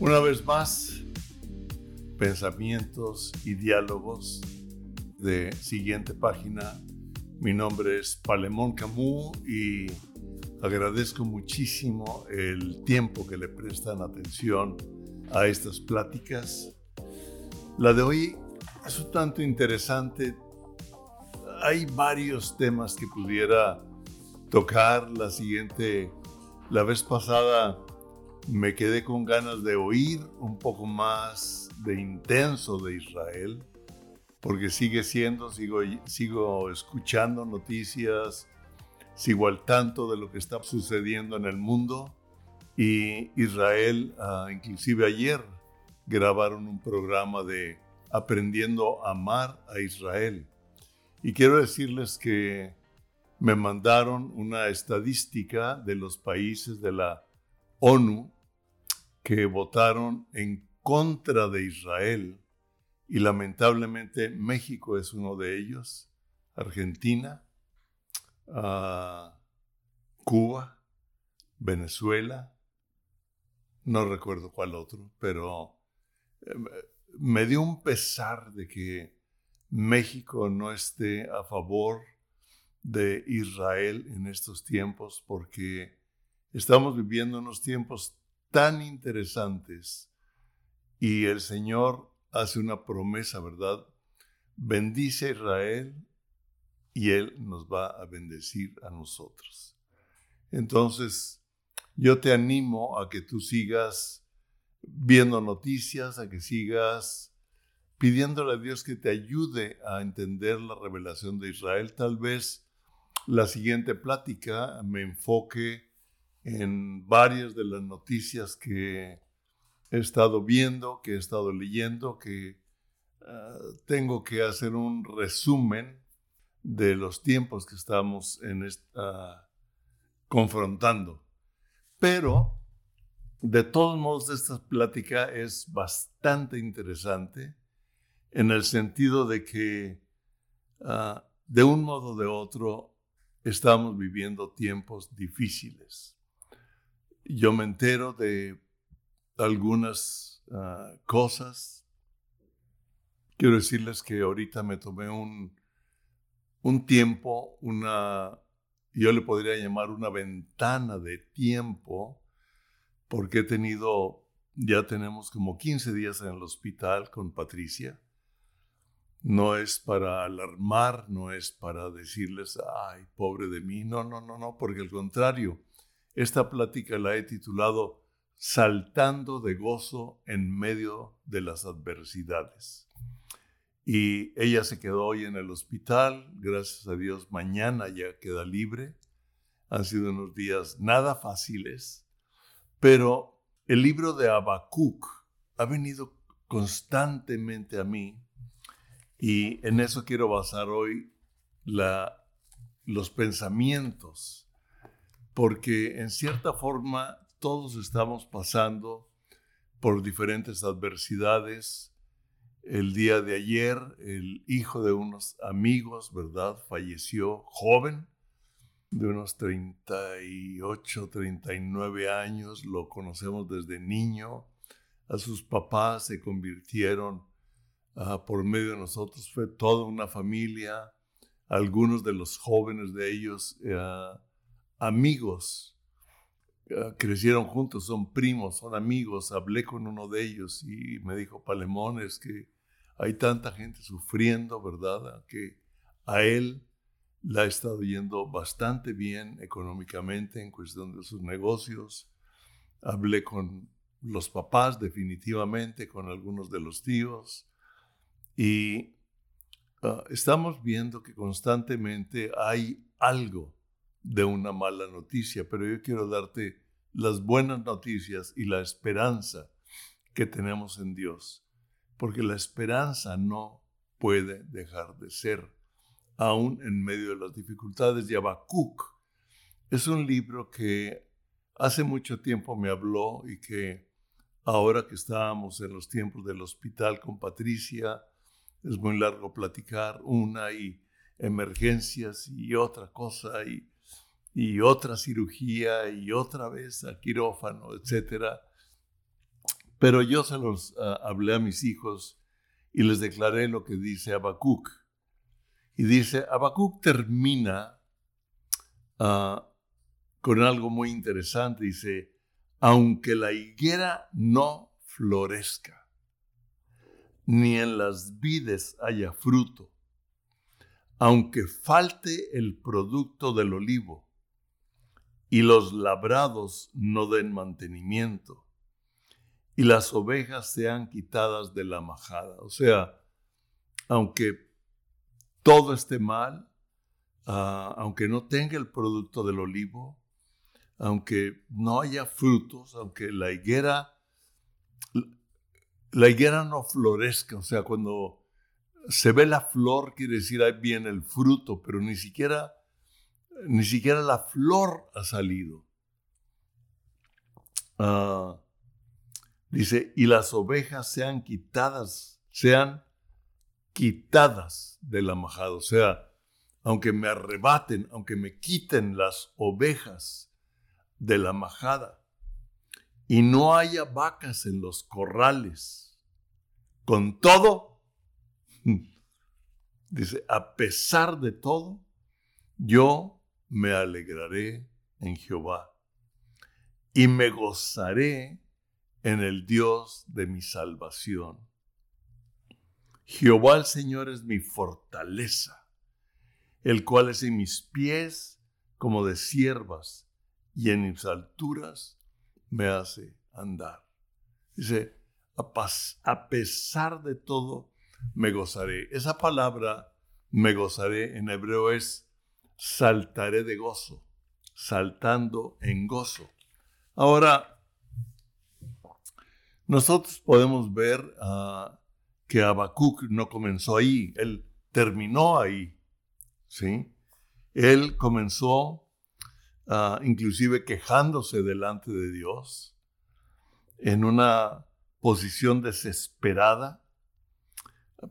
Una vez más, pensamientos y diálogos de siguiente página. Mi nombre es Palemón Camus y agradezco muchísimo el tiempo que le prestan atención a estas pláticas. La de hoy es un tanto interesante. Hay varios temas que pudiera tocar. La siguiente, la vez pasada me quedé con ganas de oír un poco más de intenso de Israel, porque sigue siendo, sigo, sigo escuchando noticias, sigo al tanto de lo que está sucediendo en el mundo. Y Israel, ah, inclusive ayer, grabaron un programa de Aprendiendo a Amar a Israel. Y quiero decirles que me mandaron una estadística de los países de la ONU que votaron en contra de Israel y lamentablemente México es uno de ellos, Argentina, ah, Cuba, Venezuela, no recuerdo cuál otro, pero eh, me dio un pesar de que México no esté a favor de Israel en estos tiempos porque Estamos viviendo unos tiempos tan interesantes y el Señor hace una promesa, ¿verdad? Bendice a Israel y Él nos va a bendecir a nosotros. Entonces, yo te animo a que tú sigas viendo noticias, a que sigas pidiéndole a Dios que te ayude a entender la revelación de Israel. Tal vez la siguiente plática me enfoque en varias de las noticias que he estado viendo, que he estado leyendo, que ah, tengo que hacer un resumen de los tiempos que estamos esta, confrontando. Pero, de todos modos, esta plática es bastante interesante en el sentido de que, ah, de un modo o de otro, estamos viviendo tiempos difíciles yo me entero de algunas ah, cosas. Quiero decirles que ahorita me tomé un, un tiempo, una, yo le podría llamar una ventana de tiempo, porque he tenido, ya tenemos como 15 días en el hospital con Patricia. No es para alarmar, no es para decirles, ay, pobre de mí, no, no, no, no, porque al contrario, esta plática la he titulado Saltando de gozo en medio de las adversidades. Y ella se quedó hoy en el hospital, gracias a Dios mañana ya queda libre. Han sido unos días nada fáciles, pero el libro de Habacuc ha venido constantemente a mí y en eso quiero basar hoy los pensamientos porque en cierta forma todos estamos pasando por diferentes adversidades. El día de ayer, el hijo de unos amigos, ¿verdad? Falleció joven, de unos 38, 39 años, lo conocemos desde niño. A sus papás se convirtieron ah, por medio de nosotros, fue toda una familia. Algunos de los jóvenes de ellos eh, amigos, ah, crecieron juntos, son primos, son amigos. Hablé con uno de ellos y me dijo, Palemón, es que hay tanta gente sufriendo, ¿verdad? Que a él la ha estado yendo bastante bien económicamente en cuestión de sus negocios. Hablé con los papás definitivamente, con algunos de los tíos y ah, estamos viendo que constantemente hay algo de una mala noticia, pero yo quiero darte las buenas noticias y la esperanza que tenemos en Dios, porque la esperanza no puede dejar de ser, aún en medio de las dificultades. Y Habacuc es un libro que hace mucho tiempo me habló y que ahora que estábamos en los tiempos del hospital con Patricia, es muy largo platicar una y emergencias y otra cosa y y otra cirugía y otra vez al quirófano, etc. Pero yo se los ah, hablé a mis hijos y les declaré lo que dice Habacuc. Y dice, Habacuc termina ah, con algo muy interesante. Dice, aunque la higuera no florezca, ni en las vides haya fruto, aunque falte el producto del olivo y los labrados no den mantenimiento y las ovejas sean quitadas de la majada. O sea, aunque todo esté mal, ah, aunque no tenga el producto del olivo, aunque no haya frutos, aunque la higuera, la higuera no florezca, o sea, cuando se ve la flor, quiere decir ahí viene el fruto, pero ni siquiera, ni siquiera la flor ha salido. Ah, dice, y las ovejas sean quitadas, sean quitadas de la majada. O sea, aunque me arrebaten, aunque me quiten las ovejas de la majada, y no haya vacas en los corrales, con todo, Dice, a pesar de todo, yo me alegraré en Jehová y me gozaré en el Dios de mi salvación. Jehová el Señor es mi fortaleza, el cual es en mis pies como de siervas y en mis alturas me hace andar. Dice, a pesar de todo, me gozaré. Esa palabra me gozaré en hebreo es saltaré de gozo, saltando en gozo. Ahora, nosotros podemos ver uh, que Habacuc no comenzó ahí, él terminó ahí, ¿sí? Él comenzó ah, inclusive quejándose delante de Dios en una posición desesperada,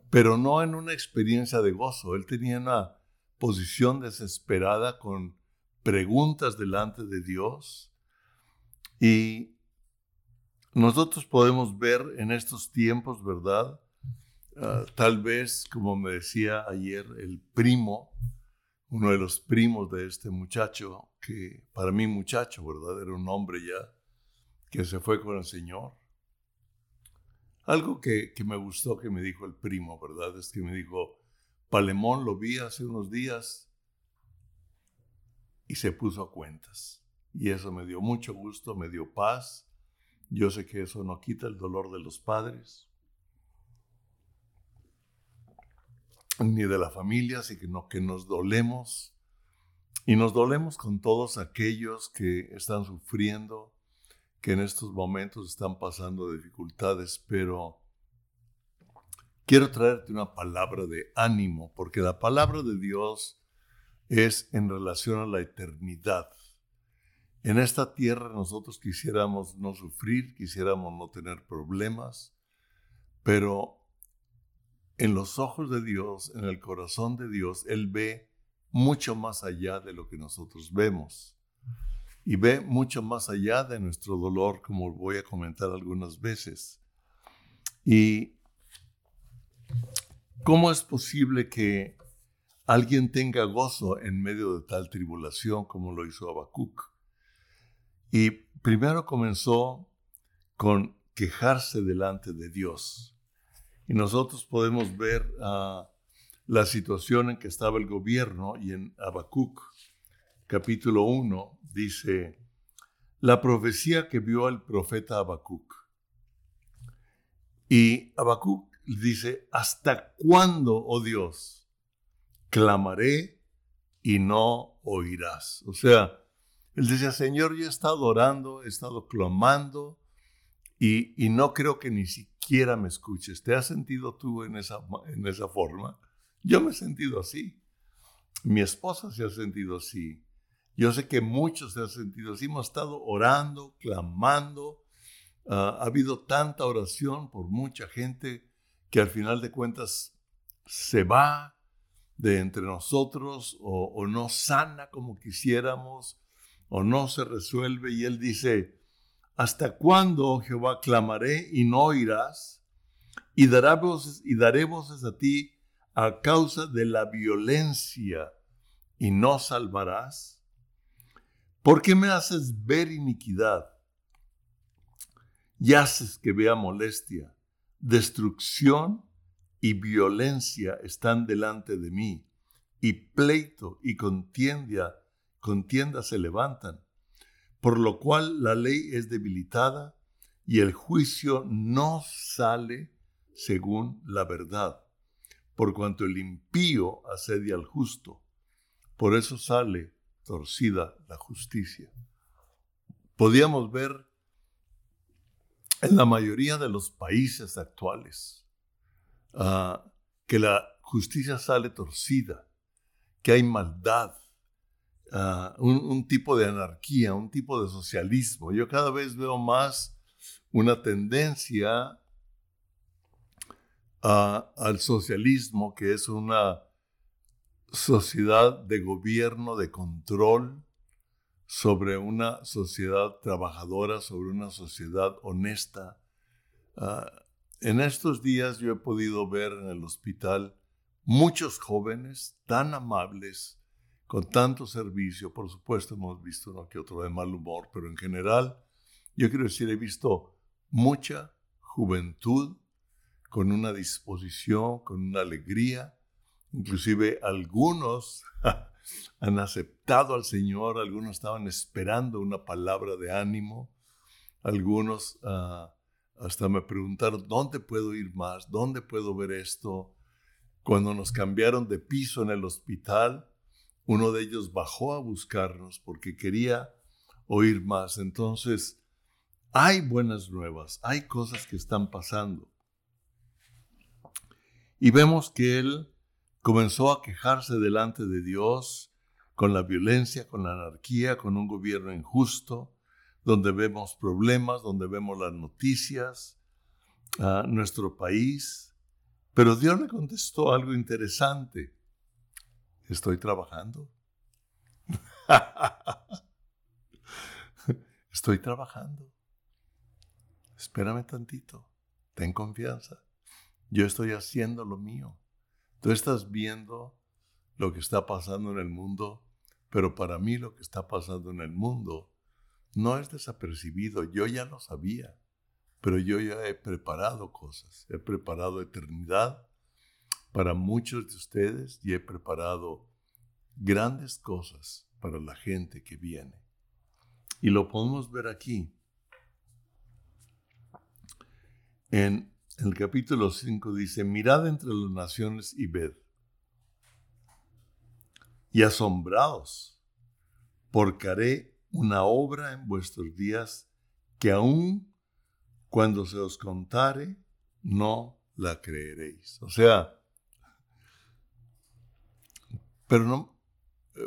pero no en una experiencia de gozo. Él tenía una posición desesperada con preguntas delante de Dios. Y nosotros podemos ver en estos tiempos, ¿verdad? Ah, tal vez, como me decía ayer el primo, uno de los primos de este muchacho, que para mí muchacho, ¿verdad? Era un hombre ya, que se fue con el Señor. Algo que, me gustó que me dijo el primo, ¿verdad? Es que me dijo, Palemón lo vi hace unos días y se puso a cuentas. Y eso me dio mucho gusto, me dio paz. Yo sé que eso no quita el dolor de los padres, ni de la familia, sino que nos dolemos. Y nos dolemos con todos aquellos que están sufriendo que en estos momentos están pasando dificultades, pero quiero traerte una palabra de ánimo, porque la palabra de Dios es en relación a la eternidad. En esta tierra nosotros quisiéramos no sufrir, quisiéramos no tener problemas, pero en los ojos de Dios, en el corazón de Dios, Él ve mucho más allá de lo que nosotros vemos y ve mucho más allá de nuestro dolor, como voy a comentar algunas veces. Y cómo es posible que alguien tenga gozo en medio de tal tribulación como lo hizo Habacuc. Y primero comenzó con quejarse delante de Dios. Y nosotros podemos ver ah, la situación en que estaba el gobierno y en Habacuc capítulo 1 dice, la profecía que vio el profeta Habacuc. Y Habacuc dice, ¿hasta cuándo, oh Dios, clamaré y no oirás? O sea, él decía, Señor, yo he estado orando, he estado clamando y, y, no creo que ni siquiera me escuches. ¿Te has sentido tú en esa, en esa forma? Yo me he sentido así. Mi esposa se ha sentido así. Yo sé que muchos se han sentido así, hemos estado orando, clamando, ah, ha habido tanta oración por mucha gente que al final de cuentas se va de entre nosotros o, no sana como quisiéramos o no se resuelve y él dice, ¿Hasta cuándo, oh Jehová, clamaré y no oirás? Y daré voces, y daré voces a ti a causa de la violencia y no salvarás? ¿Por qué me haces ver iniquidad y haces que vea molestia? Destrucción y violencia están delante de mí, y pleito y contienda, contienda se levantan, por lo cual la ley es debilitada y el juicio no sale según la verdad, por cuanto el impío asedia al justo, por eso sale torcida la justicia. Podíamos ver en la mayoría de los países actuales ah, que la justicia sale torcida, que hay maldad, ah, un, tipo de anarquía, un tipo de socialismo. Yo cada vez veo más una tendencia ah, al socialismo, que es una sociedad de gobierno, de control sobre una sociedad trabajadora, sobre una sociedad honesta. Ah, en estos días yo he podido ver en el hospital muchos jóvenes tan amables, con tanto servicio. Por supuesto hemos visto uno que otro de mal humor, pero en general, yo quiero decir, he visto mucha juventud con una disposición, con una alegría, Inclusive algunos han aceptado al Señor, algunos estaban esperando una palabra de ánimo, algunos ah, hasta me preguntaron, ¿dónde puedo ir más? ¿Dónde puedo ver esto? Cuando nos cambiaron de piso en el hospital, uno de ellos bajó a buscarnos porque quería oír más. Entonces, hay buenas nuevas, hay cosas que están pasando. Y vemos que Él comenzó a quejarse delante de Dios con la violencia, con la anarquía, con un gobierno injusto, donde vemos problemas, donde vemos las noticias, a nuestro país. Pero Dios le contestó algo interesante. Estoy trabajando. Estoy trabajando. Espérame tantito. Ten confianza. Yo estoy haciendo lo mío. Tú estás viendo lo que está pasando en el mundo, pero para mí lo que está pasando en el mundo no es desapercibido. Yo ya lo sabía, pero yo ya he preparado cosas. He preparado eternidad para muchos de ustedes y he preparado grandes cosas para la gente que viene. Y lo podemos ver aquí. En el capítulo 5 dice, mirad entre las naciones y ved, y asombraos, porque haré una obra en vuestros días que aún cuando se os contare, no la creeréis. O sea, pero no, eh,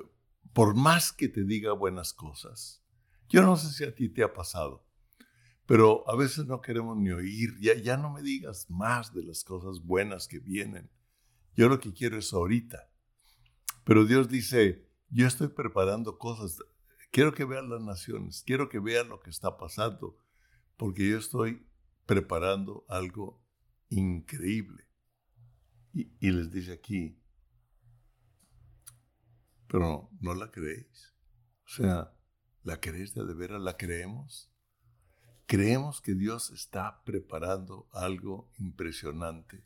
por más que te diga buenas cosas, yo no sé si a ti te ha pasado, pero a veces no queremos ni oír, ya, ya no me digas más de las cosas buenas que vienen. Yo lo que quiero es ahorita. Pero Dios dice, yo estoy preparando cosas, quiero que vean las naciones, quiero que vean lo que está pasando, porque yo estoy preparando algo increíble. Y, y les dice aquí, pero no la creéis. O sea, ¿la creéis de, veras? ¿La creemos? Creemos que Dios está preparando algo impresionante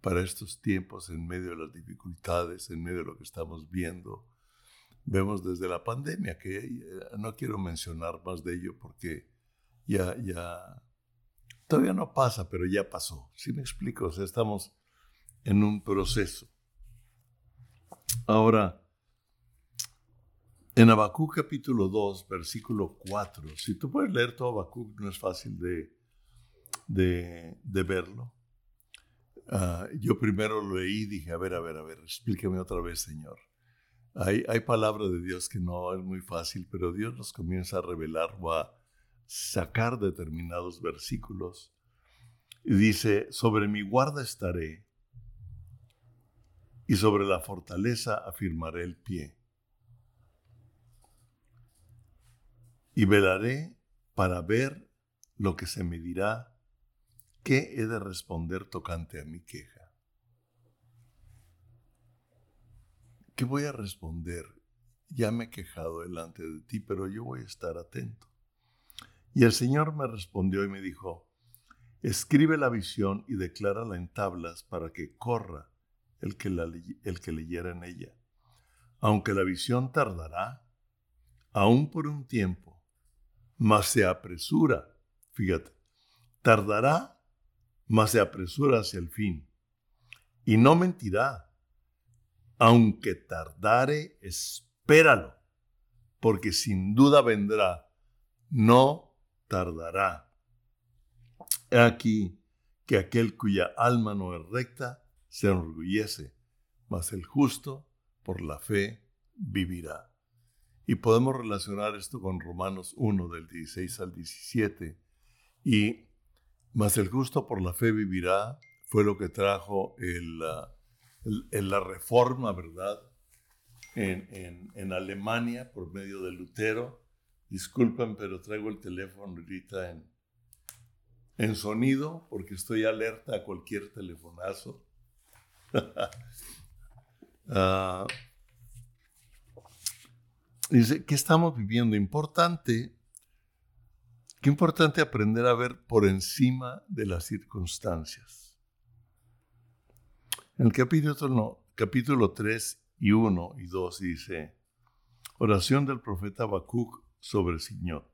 para estos tiempos en medio de las dificultades, en medio de lo que estamos viendo. Vemos desde la pandemia, que eh, no quiero mencionar más de ello porque ya, ya, todavía no pasa, pero ya pasó. ¿Sí me explico? Estamos en un proceso. Ahora, en Habacuc capítulo 2, versículo 4, si tú puedes leer todo Habacuc, no es fácil de, de, verlo. Ah, yo primero lo leí y dije, a ver, a ver, a ver, explíqueme otra vez, Señor. Hay, hay palabra de Dios que no es muy fácil, pero Dios nos comienza a revelar o a sacar determinados versículos. Y dice, sobre mi guarda estaré y sobre la fortaleza afirmaré el pie y velaré para ver lo que se me dirá, qué he de responder tocante a mi queja. ¿Qué voy a responder? Ya me he quejado delante de ti, pero yo voy a estar atento. Y el Señor me respondió y me dijo, escribe la visión y declárala en tablas para que corra el que, la, el que leyera en ella. Aunque la visión tardará, aún por un tiempo, mas se apresura, fíjate, tardará, mas se apresura hacia el fin. Y no mentirá, aunque tardare, espéralo, porque sin duda vendrá, no tardará. He aquí que aquel cuya alma no es recta se enorgullece, mas el justo por la fe vivirá. Y podemos relacionar esto con Romanos 1 del 16 al 17. Y mas el justo por la fe vivirá fue lo que trajo el, la reforma, ¿verdad? En, en, Alemania por medio de Lutero. Disculpen, pero traigo el teléfono ahorita en, en sonido porque estoy alerta a cualquier telefonazo. Ah, dice, ¿qué estamos viviendo? Importante, qué importante aprender a ver por encima de las circunstancias. En el capítulo, capítulo 3 y 1 y 2 dice, oración del profeta Habacuc sobre Señor.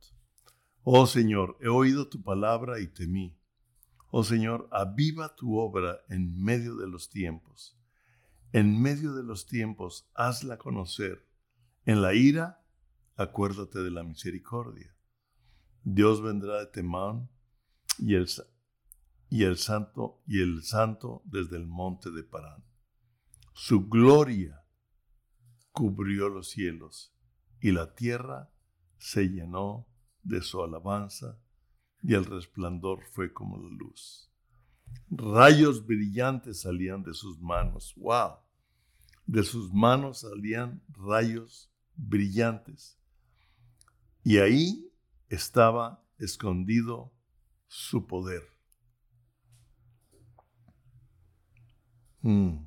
Oh Señor, he oído tu palabra y temí. Oh Señor, aviva tu obra en medio de los tiempos. En medio de los tiempos, hazla conocer. En la ira, acuérdate de la misericordia. Dios vendrá de Temán y el, santo y el santo desde el monte de Parán. Su gloria cubrió los cielos y la tierra se llenó de su alabanza y el resplandor fue como la luz. Rayos brillantes salían de sus manos. ¡Wow! De sus manos salían rayos brillantes. Y ahí estaba escondido su poder. Mm.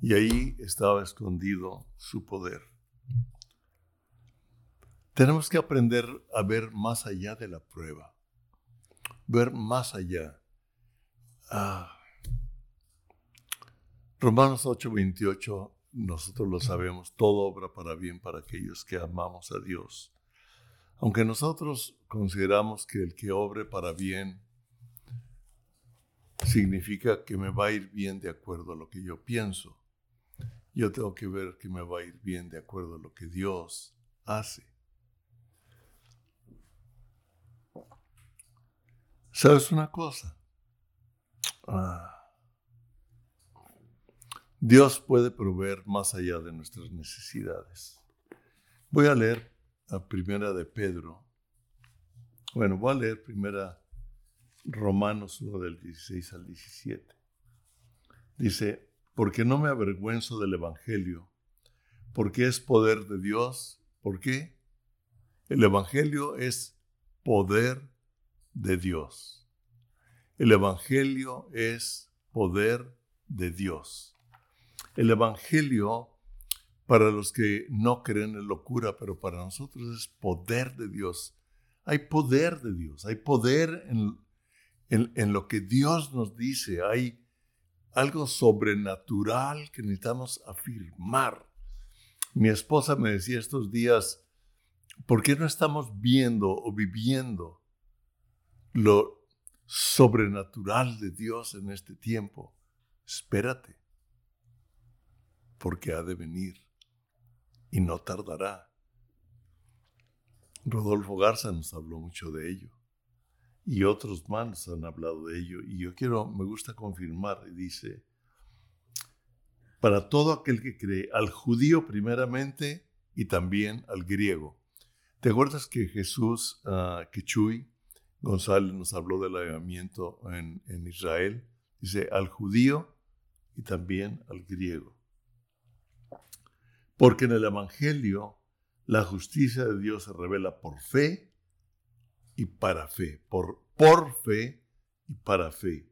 Y ahí estaba escondido su poder. Tenemos que aprender a ver más allá de la prueba, ver más allá. Ah. Romanos 8:28, nosotros lo sabemos, todo obra para bien para aquellos que amamos a Dios. Aunque nosotros consideramos que el que obre para bien significa que me va a ir bien de acuerdo a lo que yo pienso, yo tengo que ver que me va a ir bien de acuerdo a lo que Dios hace. ¿Sabes una cosa? Ah. Dios puede proveer más allá de nuestras necesidades. Voy a leer a primera de Pedro. Bueno, voy a leer primera Romanos 1 del 16 al 17. Dice, porque no me avergüenzo del Evangelio, porque es poder de Dios. ¿Por qué? El Evangelio es poder de Dios. El Evangelio es poder de Dios. El Evangelio, para los que no creen es locura, pero para nosotros es poder de Dios. Hay poder de Dios, hay poder en, en lo que Dios nos dice, hay algo sobrenatural que necesitamos afirmar. Mi esposa me decía estos días, ¿por qué no estamos viendo o viviendo lo sobrenatural de Dios en este tiempo, espérate, porque ha de venir y no tardará. Rodolfo Garza nos habló mucho de ello y otros más han hablado de ello y yo quiero, me gusta confirmar, dice, para todo aquel que cree, al judío primeramente y también al griego. ¿Te acuerdas que Jesús, uh, González nos habló del avivamiento en, en Israel. Dice al judío y también al griego. Porque en el Evangelio la justicia de Dios se revela por fe y para fe, por, por fe y para fe.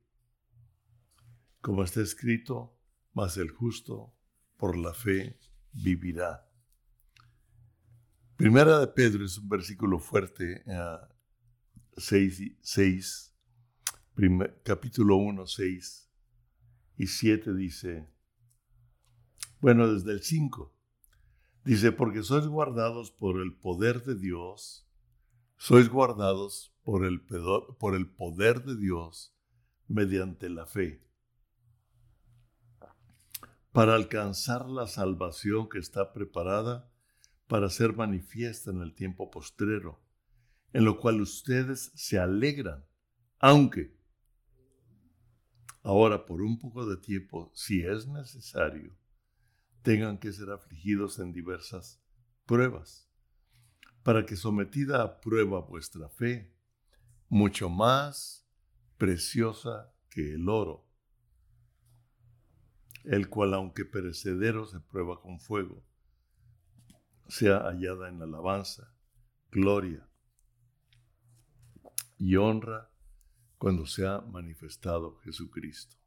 Como está escrito, mas el justo por la fe vivirá. Primera de Pedro es un versículo fuerte, 6, uh, capítulo 1, 6 y 7 dice, bueno, desde el 5, dice, porque sois guardados por el poder de Dios, sois guardados por el, por el poder de Dios mediante la fe, para alcanzar la salvación que está preparada para ser manifiesta en el tiempo postrero, en lo cual ustedes se alegran, aunque ahora por un poco de tiempo, si es necesario, tengan que ser afligidos en diversas pruebas, para que sometida a prueba vuestra fe, mucho más preciosa que el oro, el cual aunque perecedero se prueba con fuego, sea hallada en alabanza, gloria y honra cuando sea manifestado Jesucristo.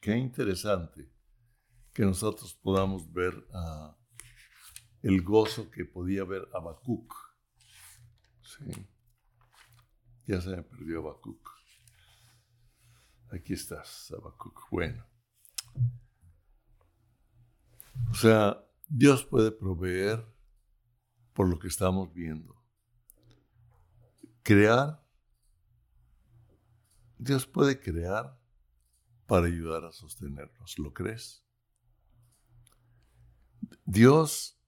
Qué interesante que nosotros podamos ver ah, el gozo que podía ver Habacuc. Sí. Ya se me perdió Habacuc. Aquí estás, Habacuc. Bueno. O sea, Dios puede proveer por lo que estamos viendo. Crear. Dios puede crear para ayudar a sostenernos. ¿Lo crees? Dios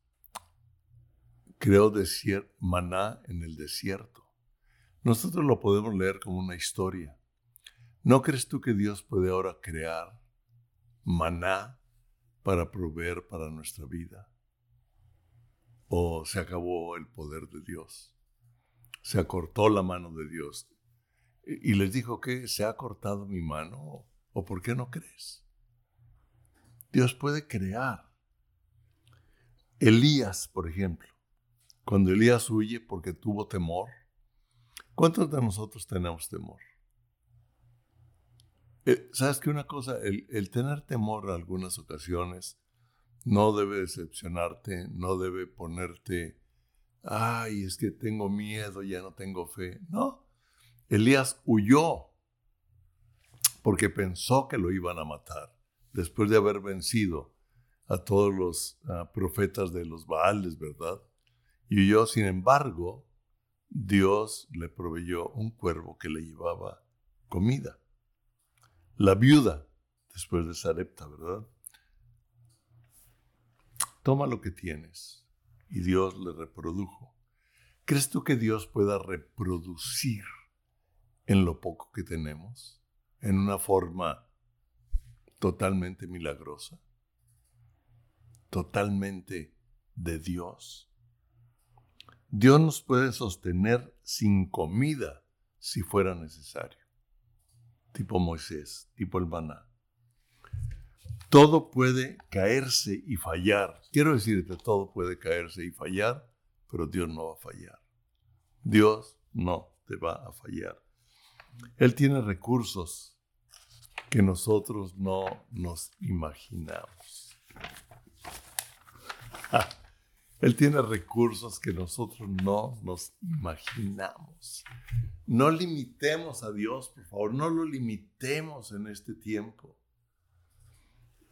creó maná en el desierto. Nosotros lo podemos leer como una historia. ¿No crees tú que Dios puede ahora crear maná para proveer para nuestra vida? ¿O se acabó el poder de Dios? Se acortó la mano de Dios. Y les dijo que se ha cortado mi mano. ¿O por qué no crees? Dios puede crear. Elías, por ejemplo, cuando Elías huye porque tuvo temor, ¿cuántos de nosotros tenemos temor? Eh, ¿Sabes que una cosa? El, tener temor en algunas ocasiones no debe decepcionarte, no debe ponerte, ay, es que tengo miedo, ya no tengo fe. No, Elías huyó porque pensó que lo iban a matar después de haber vencido a todos los ah, profetas de los Baales, ¿verdad? Y huyó, sin embargo, Dios le proveyó un cuervo que le llevaba comida la viuda después de Sarepta, ¿verdad? Toma lo que tienes y Dios le reprodujo. ¿Crees tú que Dios pueda reproducir en lo poco que tenemos en una forma totalmente milagrosa? Totalmente de Dios. Dios nos puede sostener sin comida si fuera necesario tipo Moisés, tipo el maná. Todo puede caerse y fallar. Quiero decirte, todo puede caerse y fallar, pero Dios no va a fallar. Dios no te va a fallar. Él tiene recursos que nosotros no nos imaginamos. Él tiene recursos que nosotros no nos imaginamos. No limitemos a Dios, por favor, no lo limitemos en este tiempo.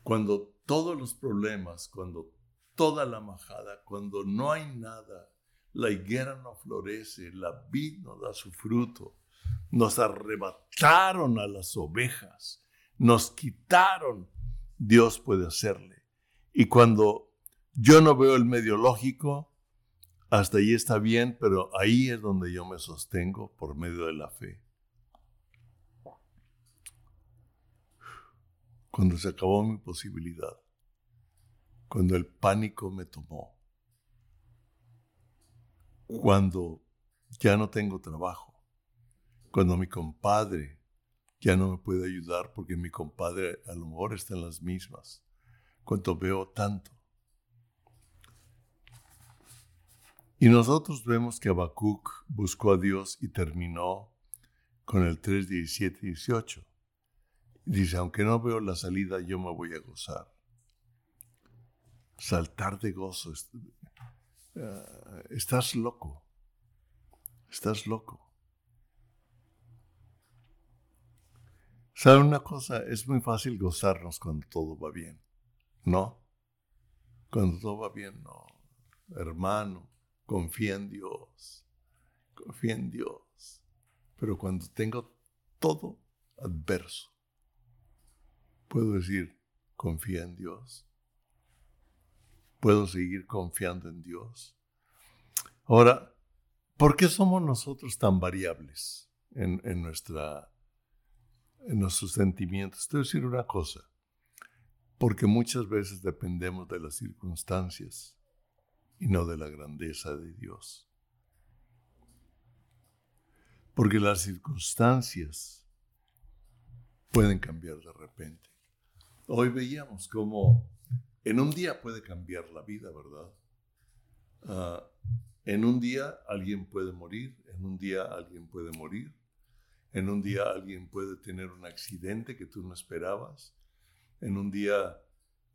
Cuando todos los problemas, cuando toda la majada, cuando no hay nada, la higuera no florece, la vid no da su fruto, nos arrebataron a las ovejas, nos quitaron, Dios puede hacerle. Y cuando yo no veo el medio lógico, hasta ahí está bien, pero ahí es donde yo me sostengo por medio de la fe. Cuando se acabó mi posibilidad, cuando el pánico me tomó, cuando ya no tengo trabajo, cuando mi compadre ya no me puede ayudar porque mi compadre a lo mejor está en las mismas, cuando veo tanto, Y nosotros vemos que Habacuc buscó a Dios y terminó con el 3, 17 y 18. Dice, aunque no veo la salida, yo me voy a gozar. Saltar de gozo. Eh, estás loco. Estás loco. ¿Sabe una cosa? Es muy fácil gozarnos cuando todo va bien. ¿No? Cuando todo va bien, no. Hermano, confía en Dios. Confía en Dios. Pero cuando tengo todo adverso, puedo decir, confía en Dios. Puedo seguir confiando en Dios. Ahora, ¿por qué somos nosotros tan variables en, en nuestra en nuestros sentimientos. Te voy a decir una cosa, porque muchas veces dependemos de las circunstancias y no de la grandeza de Dios. Porque las circunstancias pueden cambiar de repente. Hoy veíamos cómo en un día puede cambiar la vida, ¿verdad? Ah, en un día alguien puede morir, en un día alguien puede morir, en un día alguien puede tener un accidente que tú no esperabas. En un día,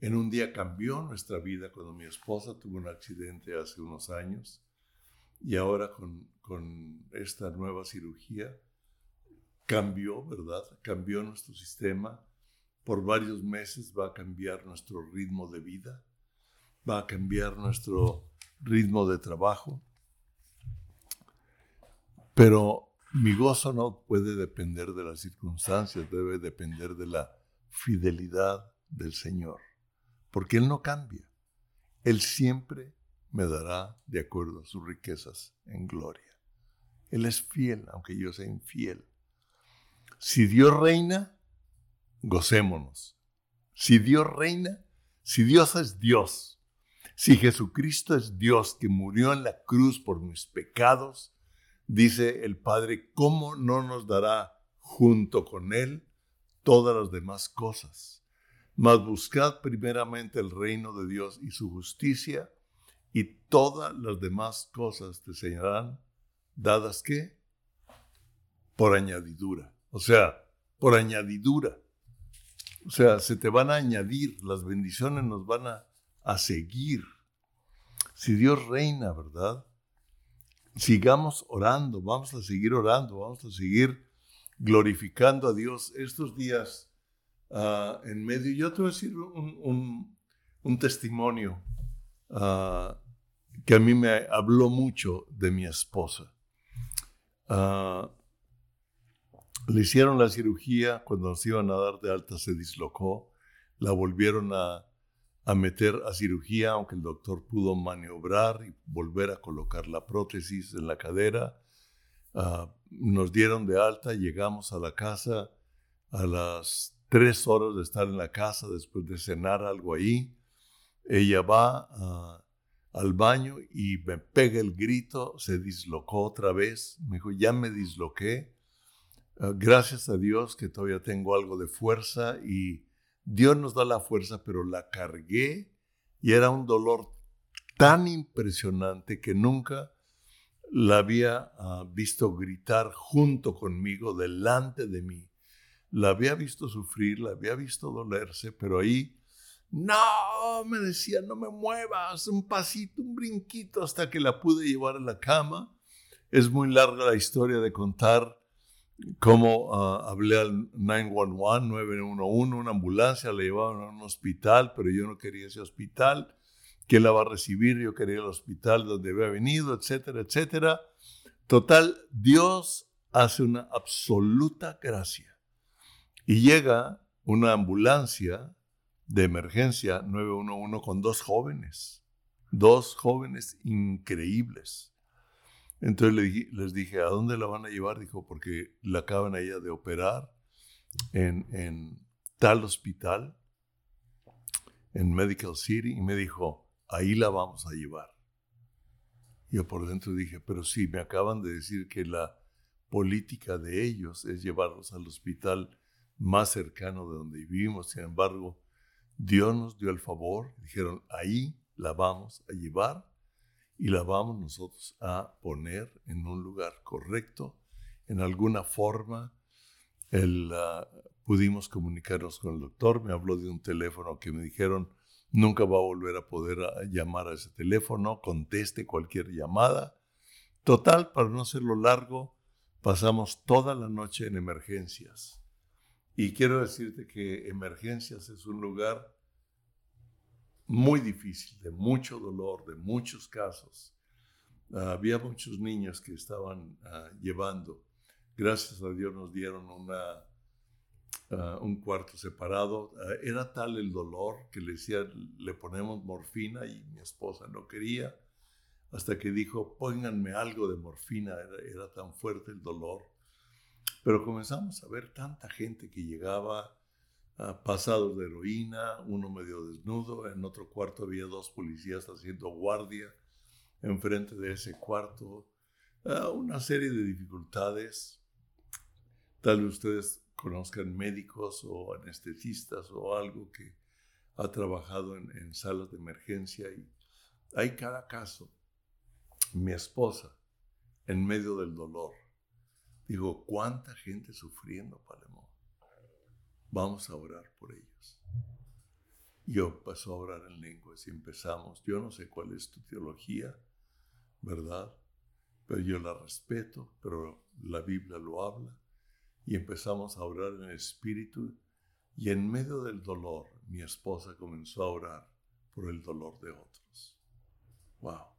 en un día cambió nuestra vida cuando mi esposa tuvo un accidente hace unos años. Y ahora con, con esta nueva cirugía cambió, ¿verdad? Cambió nuestro sistema. Por varios meses va a cambiar nuestro ritmo de vida. Va a cambiar nuestro ritmo de trabajo. Pero mi gozo no puede depender de las circunstancias, debe depender de la fidelidad del Señor, porque Él no cambia. Él siempre me dará de acuerdo a sus riquezas en gloria. Él es fiel, aunque yo sea infiel. Si Dios reina, gocémonos. Si Dios reina, si Dios es Dios, si Jesucristo es Dios que murió en la cruz por mis pecados, dice el Padre, ¿cómo no nos dará junto con Él todas las demás cosas? Mas buscad primeramente el reino de Dios y su justicia, y todas las demás cosas te señalarán dadas que por añadidura. O sea, por añadidura. O sea, se te van a añadir, las bendiciones nos van a, a seguir. Si Dios reina, ¿verdad? Sigamos orando, vamos a seguir orando, vamos a seguir glorificando a Dios estos días ah, en medio. Yo te voy a decir un, testimonio ah, que a mí me habló mucho de mi esposa. Ah, le hicieron la cirugía, cuando nos iban a dar de alta se dislocó, la volvieron a, a meter a cirugía, aunque el doctor pudo maniobrar y volver a colocar la prótesis en la cadera. Ah, nos dieron de alta, llegamos a la casa a las tres horas de estar en la casa después de cenar algo ahí. Ella va ah, al baño y me pega el grito, se dislocó otra vez. Me dijo, ya me disloqué. Ah, gracias a Dios que todavía tengo algo de fuerza y Dios nos da la fuerza, pero la cargué y era un dolor tan impresionante que nunca la había ah, visto gritar junto conmigo, delante de mí. La había visto sufrir, la había visto dolerse, pero ahí, no, me decía, no me muevas, un pasito, un brinquito, hasta que la pude llevar a la cama. Es muy larga la historia de contar cómo ah, hablé al 911, 911, una ambulancia, la llevaban a un hospital, pero yo no quería ese hospital. ¿Quién la va a recibir? Yo quería el hospital donde había venido, etcétera, etcétera. Total, Dios hace una absoluta gracia. Y llega una ambulancia de emergencia 911 con dos jóvenes, dos jóvenes increíbles. Entonces les dije, ¿a dónde la van a llevar? Dijo, porque la acaban ella de operar en, tal hospital, en Medical City, y me dijo, ahí la vamos a llevar. Yo por dentro dije, pero sí, me acaban de decir que la política de ellos es llevarlos al hospital más cercano de donde vivimos. Sin embargo, Dios nos dio el favor, dijeron, ahí la vamos a llevar y la vamos nosotros a poner en un lugar correcto, en alguna forma. El, ah, pudimos comunicarnos con el doctor, me habló de un teléfono que me dijeron nunca va a volver a poder ah, llamar a ese teléfono, conteste cualquier llamada. Total, para no hacerlo largo, pasamos toda la noche en emergencias. Y quiero decirte que emergencias es un lugar muy difícil, de mucho dolor, de muchos casos. Ah, había muchos niños que estaban ah, llevando. Gracias a Dios nos dieron una, ah, un cuarto separado. era tal el dolor que le decía, le ponemos morfina y mi esposa no quería. Hasta que dijo, pónganme algo de morfina, era, era tan fuerte el dolor. Pero comenzamos a ver tanta gente que llegaba pasados de heroína, uno medio desnudo, en otro cuarto había dos policías haciendo guardia, enfrente de ese cuarto, una serie de dificultades. Tal vez ustedes conozcan médicos o anestesistas o algo que ha trabajado en, en salas de emergencia y hay cada caso. Mi esposa, en medio del dolor, digo, ¿cuánta gente sufriendo, Palemón? Vamos a orar por ellos. Yo paso a orar en lenguas y empezamos. Yo no sé cuál es tu teología, ¿verdad? Pero yo la respeto, pero la Biblia lo habla. Y empezamos a orar en el Espíritu. Y en medio del dolor, mi esposa comenzó a orar por el dolor de otros. ¡Wow!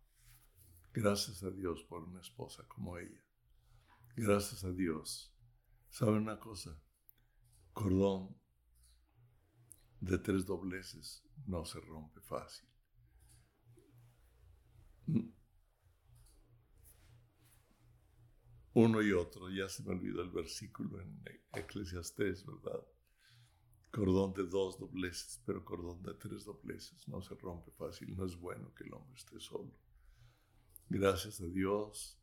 Gracias a Dios por una esposa como ella. Gracias a Dios. ¿Sabe una cosa? Cordón de tres dobleces no se rompe fácil. Uno y otro, ya se me olvidó el versículo en Eclesiastés, ¿verdad? Cordón de dos dobleces, pero cordón de tres dobleces no se rompe fácil. No es bueno que el hombre esté solo. Gracias a Dios,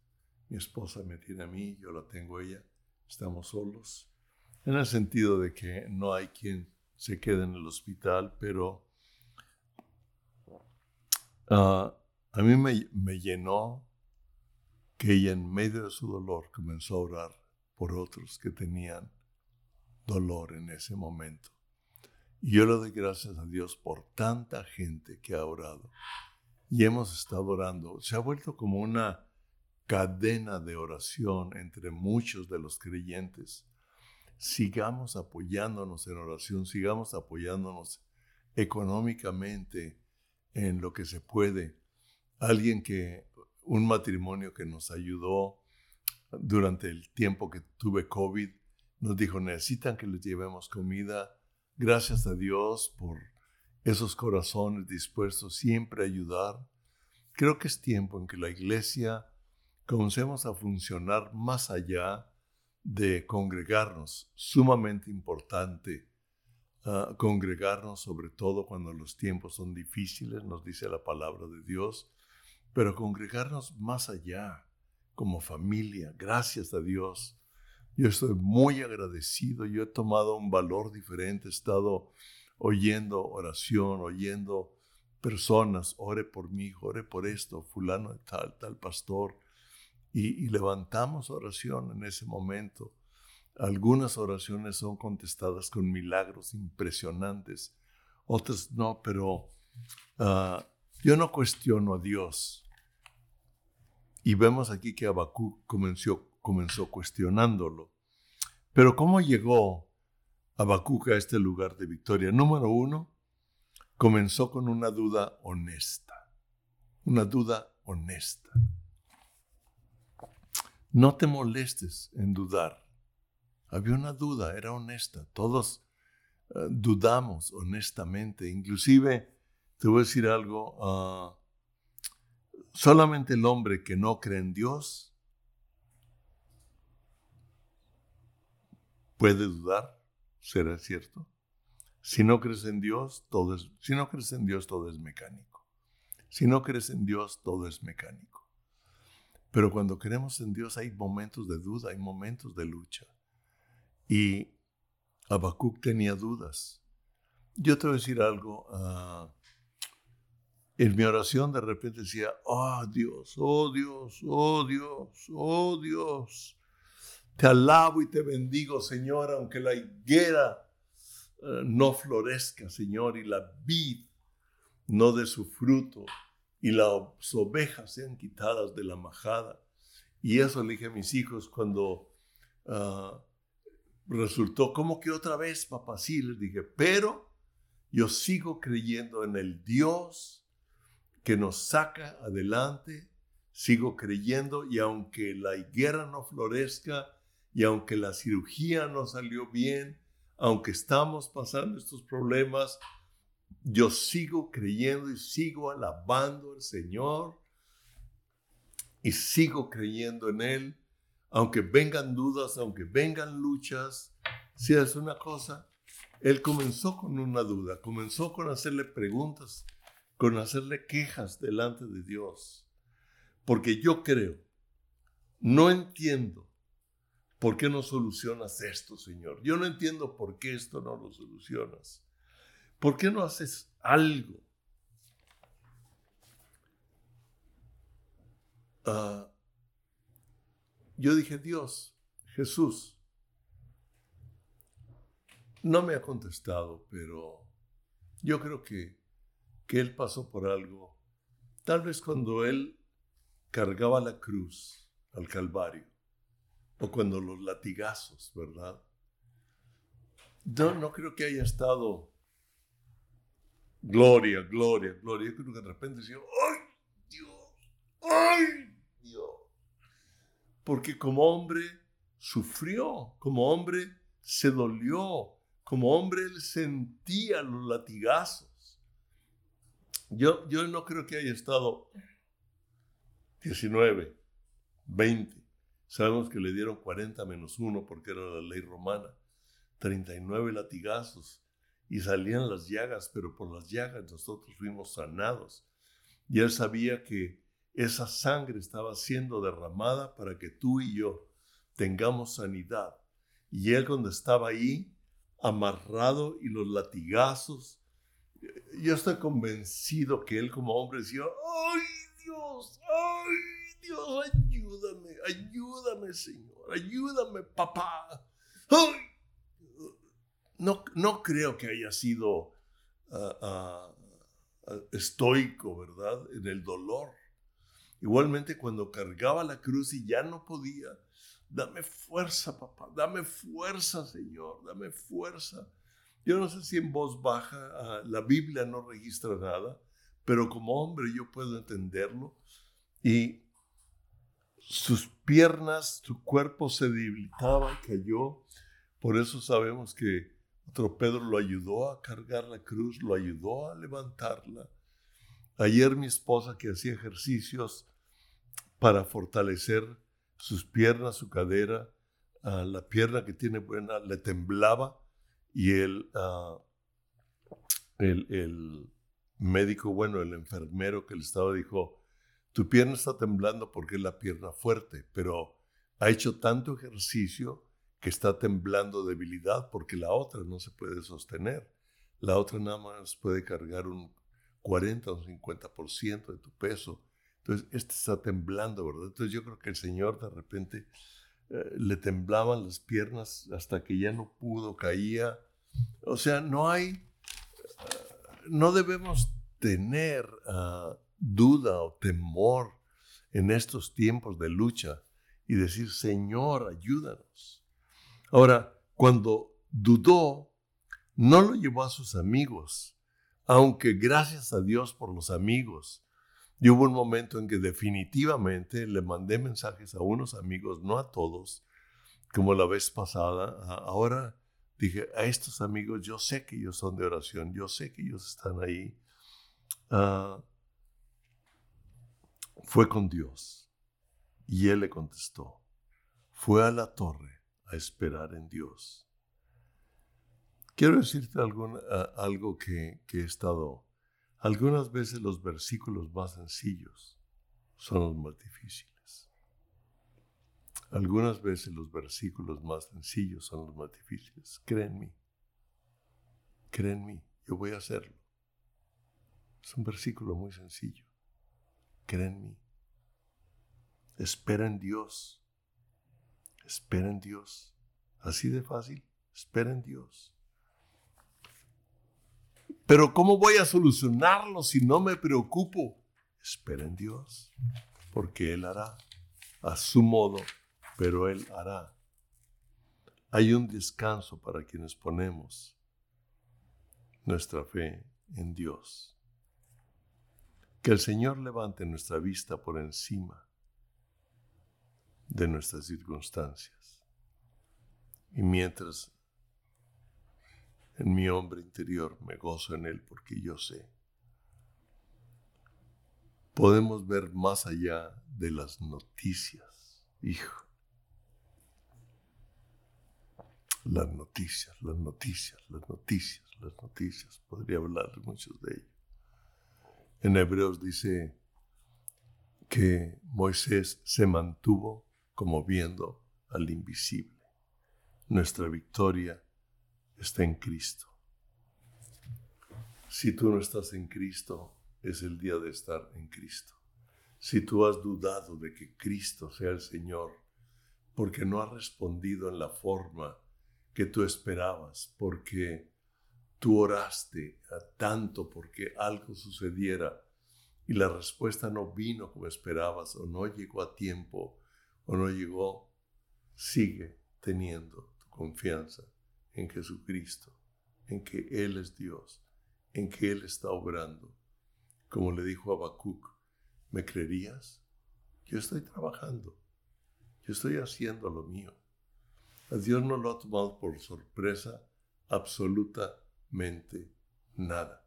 mi esposa me tiene a mí, yo la tengo a ella, estamos solos en el sentido de que no hay quien se quede en el hospital, pero ah, a mí me, me, llenó que ella en medio de su dolor comenzó a orar por otros que tenían dolor en ese momento. Y yo le doy gracias a Dios por tanta gente que ha orado. Y hemos estado orando. Se ha vuelto como una cadena de oración entre muchos de los creyentes sigamos apoyándonos en oración, sigamos apoyándonos económicamente en lo que se puede. Alguien que, un matrimonio que nos ayudó durante el tiempo que tuve COVID, nos dijo, necesitan que les llevemos comida. Gracias a Dios por esos corazones dispuestos siempre a ayudar. Creo que es tiempo en que la iglesia comencemos a funcionar más allá de congregarnos, sumamente importante ah, congregarnos, sobre todo cuando los tiempos son difíciles, nos dice la palabra de Dios, pero congregarnos más allá, como familia, gracias a Dios. Yo estoy muy agradecido, yo he tomado un valor diferente, he estado oyendo oración, oyendo personas, ore por mí, ore por esto, fulano de tal, tal pastor, y, levantamos oración en ese momento. Algunas oraciones son contestadas con milagros impresionantes, otras no, pero ah, yo no cuestiono a Dios. Y vemos aquí que Abacú comenzó, comenzó cuestionándolo. Pero ¿cómo llegó Habacuc a este lugar de victoria? Número uno, comenzó con una duda honesta. Una duda honesta. No te molestes en dudar. Había una duda, era honesta. Todos eh, dudamos honestamente. Inclusive, te voy a decir algo, ah, solamente el hombre que no cree en Dios puede dudar, será cierto. Si no crees en Dios, todo es, si no crees en Dios, todo es mecánico. Si no crees en Dios, todo es mecánico. Pero cuando creemos en Dios hay momentos de duda, hay momentos de lucha. Y Habacuc tenía dudas. Yo te voy a decir algo. Ah, en mi oración de repente decía, oh Dios, oh Dios, oh Dios, oh Dios, te alabo y te bendigo, Señor, aunque la higuera eh, no florezca, Señor, y la vid no dé su fruto, y las ovejas sean quitadas de la majada. Y eso le dije a mis hijos cuando ah, resultó, como que otra vez, papá? Sí, les dije, pero yo sigo creyendo en el Dios que nos saca adelante, sigo creyendo y aunque la higuera no florezca y aunque la cirugía no salió bien, aunque estamos pasando estos problemas, yo sigo creyendo y sigo alabando al Señor y sigo creyendo en Él, aunque vengan dudas, aunque vengan luchas. Si es una cosa, Él comenzó con una duda, comenzó con hacerle preguntas, con hacerle quejas delante de Dios, porque yo creo, no entiendo ¿Por qué no solucionas esto, Señor? Yo no entiendo por qué esto no lo solucionas. ¿Por qué no haces algo? Ah, yo dije, Dios, Jesús, no me ha contestado, pero yo creo que, que Él pasó por algo. Tal vez cuando Él cargaba la cruz al Calvario o cuando los latigazos, ¿verdad? No, no creo que haya estado gloria, gloria, gloria. Yo que de repente decía, ¡ay, Dios! ¡ay, Dios! Porque como hombre sufrió, como hombre se dolió, como hombre él sentía los latigazos. Yo, yo no creo que haya estado 19, 20, Sabemos que le dieron 40 menos 1 porque era la ley romana. 39 latigazos y salían las llagas, pero por las llagas nosotros fuimos sanados. Y él sabía que esa sangre estaba siendo derramada para que tú y yo tengamos sanidad. Y él cuando estaba ahí, amarrado y los latigazos, yo estoy convencido que él como hombre decía, ¡ay Dios! ¡ay! Dios, ayúdame, ayúdame, Señor, ayúdame, papá. No, no creo que haya sido ah, ah, ah, estoico, ¿verdad? En el dolor. Igualmente cuando cargaba la cruz y ya no podía, dame fuerza, papá, dame fuerza, Señor, dame fuerza. Yo no sé si en voz baja la Biblia no registra nada, pero como hombre yo puedo entenderlo. Y sus piernas, su cuerpo se debilitaba, cayó. Por eso sabemos que otro Pedro lo ayudó a cargar la cruz, lo ayudó a levantarla. Ayer mi esposa que hacía ejercicios para fortalecer sus piernas, su cadera, ah, la pierna que tiene buena, le temblaba y el, ah, el, el médico, bueno, el enfermero que le estaba dijo, tu pierna está temblando porque es la pierna fuerte, pero ha hecho tanto ejercicio que está temblando debilidad porque la otra no se puede sostener. La otra nada más puede cargar un 40 o un 50% de tu peso. Entonces, este está temblando, ¿verdad? Entonces yo creo que el Señor de repente eh, le temblaban las piernas hasta que ya no pudo, caía. O sea, no hay, eh, no debemos tener uh, duda o temor en estos tiempos de lucha y decir, Señor, ayúdanos. Ahora, cuando dudó, no lo llevó a sus amigos, aunque gracias a Dios por los amigos. Y hubo un momento en que definitivamente le mandé mensajes a unos amigos, no a todos, como la vez pasada. Ahora dije, a estos amigos yo sé que ellos son de oración, yo sé que ellos están ahí. Ah, fue con Dios. Y él le contestó, fue a la torre esperar en Dios. Quiero decirte algo que, que he estado, algunas veces los versículos más sencillos son los más difíciles. Algunas veces los versículos más sencillos son los más difíciles. Cree en. Yo voy a hacerlo. Es un versículo muy sencillo. Cree en mí. Espera en Dios. Espera en Dios. Así de fácil. Espera en Dios. Pero ¿cómo voy a solucionarlo si no me preocupo? Espera en Dios, porque Él hará a su modo, pero Él hará. Hay un descanso para quienes ponemos nuestra fe en Dios. Que el Señor levante nuestra vista por encima de nuestras circunstancias. Y mientras en mi hombre interior me gozo en Él porque yo sé, podemos ver más allá de las noticias, hijo. Las noticias, las noticias, las noticias, las noticias. Podría hablar de muchos de ellos. En Hebreos dice que Moisés se mantuvo como viendo al invisible. Nuestra victoria está en Cristo. Si tú no estás en Cristo, es el día de estar en Cristo. Si tú has dudado de que Cristo sea el Señor, porque no has respondido en la forma que tú esperabas, porque tú oraste tanto porque algo sucediera y la respuesta no vino como esperabas o no llegó a tiempo o no llegó, sigue teniendo tu confianza en Jesucristo, en que Él es Dios, en que Él está obrando. Como le dijo a Habacuc, ¿me creerías? Yo estoy trabajando, yo estoy haciendo lo mío. A Dios no lo ha tomado por sorpresa absoluta nada.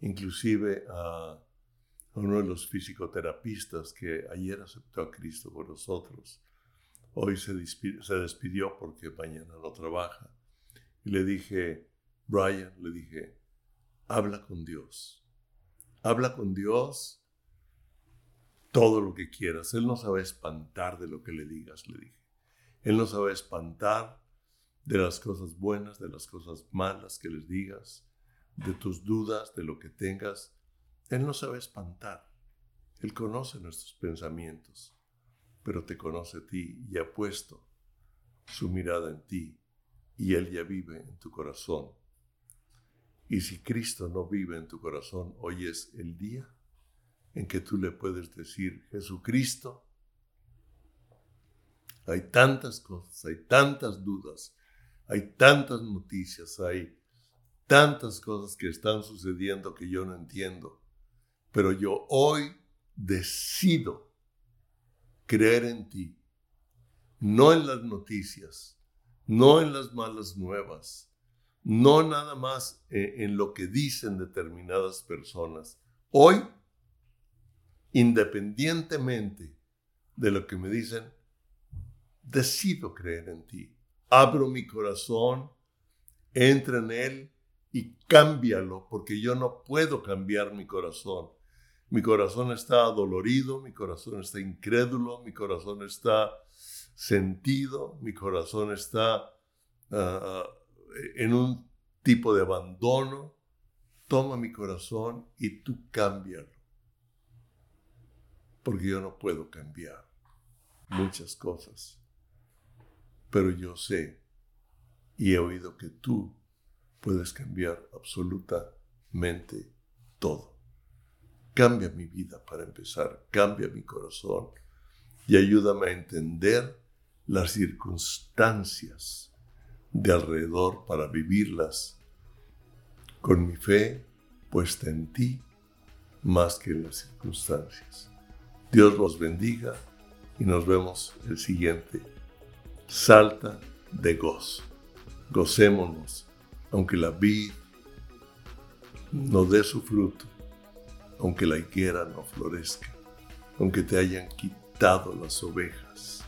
Inclusive a, uno de los fisicoterapistas que ayer aceptó a Cristo por nosotros, hoy se despidió, se porque mañana no trabaja. Y le dije, Brian, le dije, habla con Dios. Habla con Dios todo lo que quieras. Él no sabe espantar de lo que le digas, le dije. Él no sabe espantar de las cosas buenas, de las cosas malas que les digas, de tus dudas, de lo que tengas. Él no sabe espantar. Él conoce nuestros pensamientos, pero te conoce a ti y ha puesto su mirada en ti y Él ya vive en tu corazón. Y si Cristo no vive en tu corazón, hoy es el día en que tú le puedes decir, Jesucristo, hay tantas cosas, hay tantas dudas, hay tantas noticias, hay tantas cosas que están sucediendo que yo no entiendo. Pero yo hoy decido creer en ti, no en las noticias, no en las malas nuevas, no nada más eh, en lo que dicen determinadas personas. Hoy, independientemente de lo que me dicen, decido creer en ti abro mi corazón, entra en él y cámbialo, porque yo no puedo cambiar mi corazón. Mi corazón está dolorido, mi corazón está incrédulo, mi corazón está sentido, mi corazón está ah, en un tipo de abandono. Toma mi corazón y tú cámbialo. Porque yo no puedo cambiar muchas cosas pero yo sé y he oído que tú puedes cambiar absolutamente todo. Cambia mi vida para empezar, cambia mi corazón y ayúdame a entender las circunstancias de alrededor para vivirlas con mi fe puesta en ti más que en las circunstancias. Dios los bendiga y nos vemos el siguiente salta de gozo. Gocémonos, aunque la vid no dé su fruto, aunque la higuera no florezca, aunque te hayan quitado las ovejas,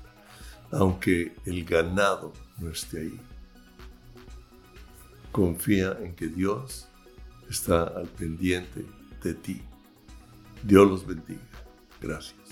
aunque el ganado no esté ahí. Confía en que Dios está al pendiente de ti. Dios los bendiga. Gracias.